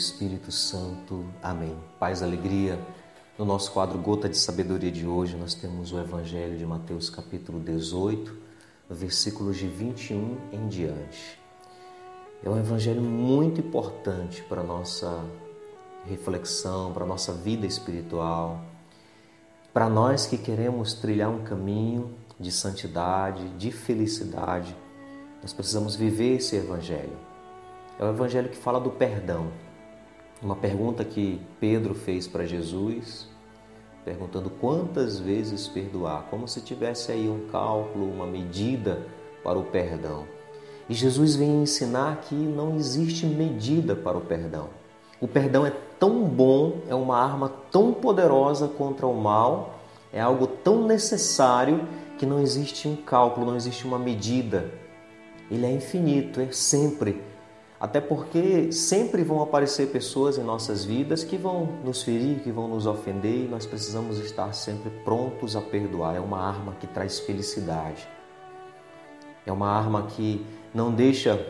Espírito Santo. Amém. Paz, alegria. No nosso quadro Gota de Sabedoria de hoje, nós temos o Evangelho de Mateus, capítulo 18, versículos de 21 em diante. É um evangelho muito importante para a nossa reflexão, para a nossa vida espiritual, para nós que queremos trilhar um caminho de santidade, de felicidade. Nós precisamos viver esse evangelho. É o evangelho que fala do perdão. Uma pergunta que Pedro fez para Jesus, perguntando quantas vezes perdoar, como se tivesse aí um cálculo, uma medida para o perdão. E Jesus vem ensinar que não existe medida para o perdão. O perdão é tão bom, é uma arma tão poderosa contra o mal, é algo tão necessário que não existe um cálculo, não existe uma medida. Ele é infinito, é sempre até porque sempre vão aparecer pessoas em nossas vidas que vão nos ferir, que vão nos ofender e nós precisamos estar sempre prontos a perdoar. É uma arma que traz felicidade. É uma arma que não deixa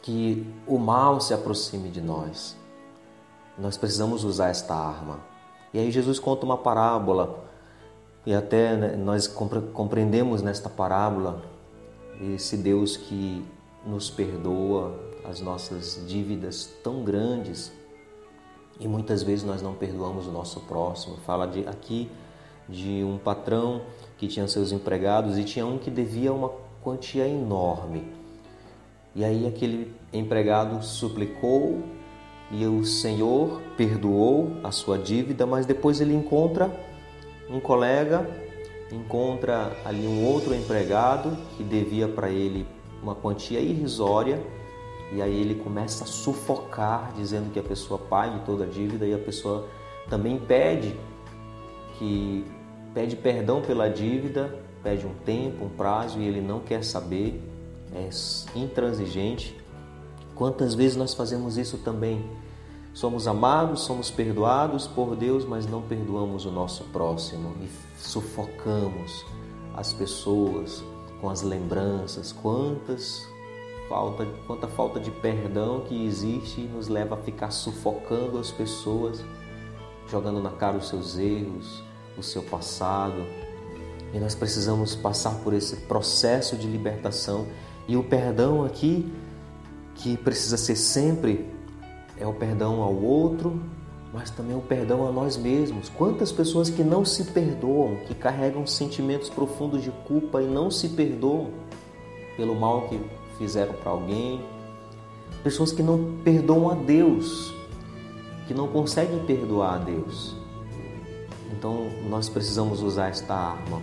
que o mal se aproxime de nós. Nós precisamos usar esta arma. E aí Jesus conta uma parábola e até né, nós compreendemos nesta parábola esse Deus que nos perdoa, as nossas dívidas tão grandes e muitas vezes nós não perdoamos o nosso próximo. Fala de, aqui de um patrão que tinha seus empregados e tinha um que devia uma quantia enorme. E aí aquele empregado suplicou e o Senhor perdoou a sua dívida, mas depois ele encontra um colega, encontra ali um outro empregado que devia para ele uma quantia irrisória e aí ele começa a sufocar, dizendo que a pessoa pague toda a dívida e a pessoa também pede que pede perdão pela dívida, pede um tempo, um prazo e ele não quer saber, é intransigente. Quantas vezes nós fazemos isso também? Somos amados, somos perdoados por Deus, mas não perdoamos o nosso próximo e sufocamos as pessoas com as lembranças. Quantas falta, quanta falta de perdão que existe nos leva a ficar sufocando as pessoas, jogando na cara os seus erros, o seu passado. E nós precisamos passar por esse processo de libertação. E o perdão aqui, que precisa ser sempre, é o perdão ao outro, mas também o perdão a nós mesmos. Quantas pessoas que não se perdoam, que carregam sentimentos profundos de culpa e não se perdoam pelo mal que fizeram para alguém, pessoas que não perdoam a Deus, que não conseguem perdoar a Deus. Então nós precisamos usar esta arma.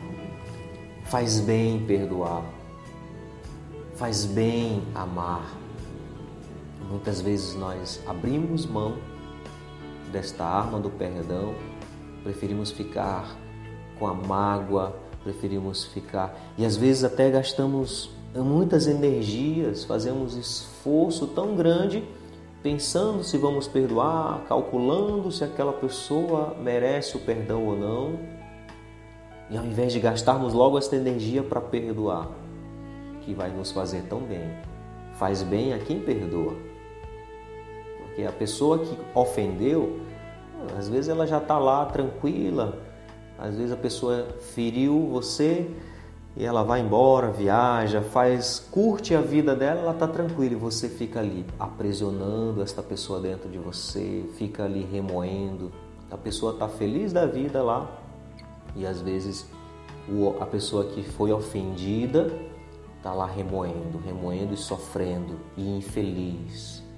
Faz bem perdoar, faz bem amar. Muitas vezes nós abrimos mão desta arma do perdão, preferimos ficar com a mágoa, preferimos ficar e às vezes até gastamos muitas energias, fazemos esforço tão grande pensando se vamos perdoar, calculando se aquela pessoa merece o perdão ou não. E ao invés de gastarmos logo esta energia para perdoar, que vai nos fazer tão bem, faz bem a quem perdoa. Porque a pessoa que ofendeu, às vezes ela já está lá tranquila, às vezes a pessoa feriu você, e ela vai embora, viaja, faz, curte a vida dela, ela está tranquila e você fica ali aprisionando esta pessoa dentro de você, fica ali remoendo. A pessoa está feliz da vida lá e às vezes a pessoa que foi ofendida está lá remoendo, remoendo e sofrendo e infeliz.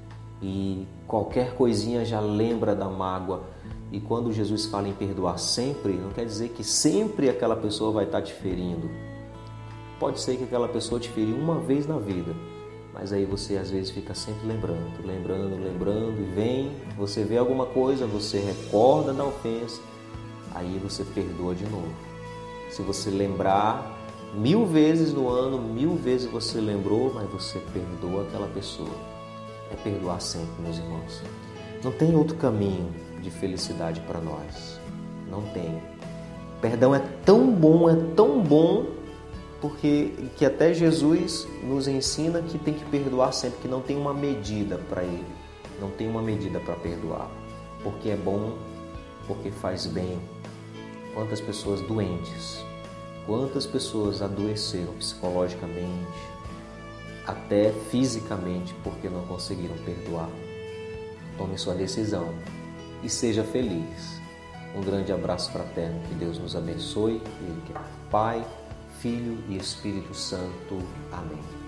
E qualquer coisinha já lembra da mágoa. E quando Jesus fala em perdoar sempre, não quer dizer que sempre aquela pessoa vai estar te ferindo Pode ser que aquela pessoa te feriu uma vez na vida, mas aí você às vezes fica sempre lembrando, lembrando, lembrando, e vem, você vê alguma coisa, você recorda da ofensa, aí você perdoa de novo. Se você lembrar mil vezes no ano, mil vezes você lembrou, mas você perdoa aquela pessoa. É perdoar sempre, meus irmãos. Não tem outro caminho de felicidade para nós. Não tem. Perdão é tão bom, é tão bom porque que até Jesus nos ensina que tem que perdoar sempre, que não tem uma medida para ele. não tem uma medida para perdoar, porque é bom, porque faz bem. Quantas pessoas doentes, quantas pessoas adoeceram psicologicamente, até fisicamente, porque não conseguiram perdoar. Tome sua decisão e seja feliz. Um grande abraço fraterno, que Deus nos abençoe, Ele que é Pai, Filho e Espírito Santo. Amém.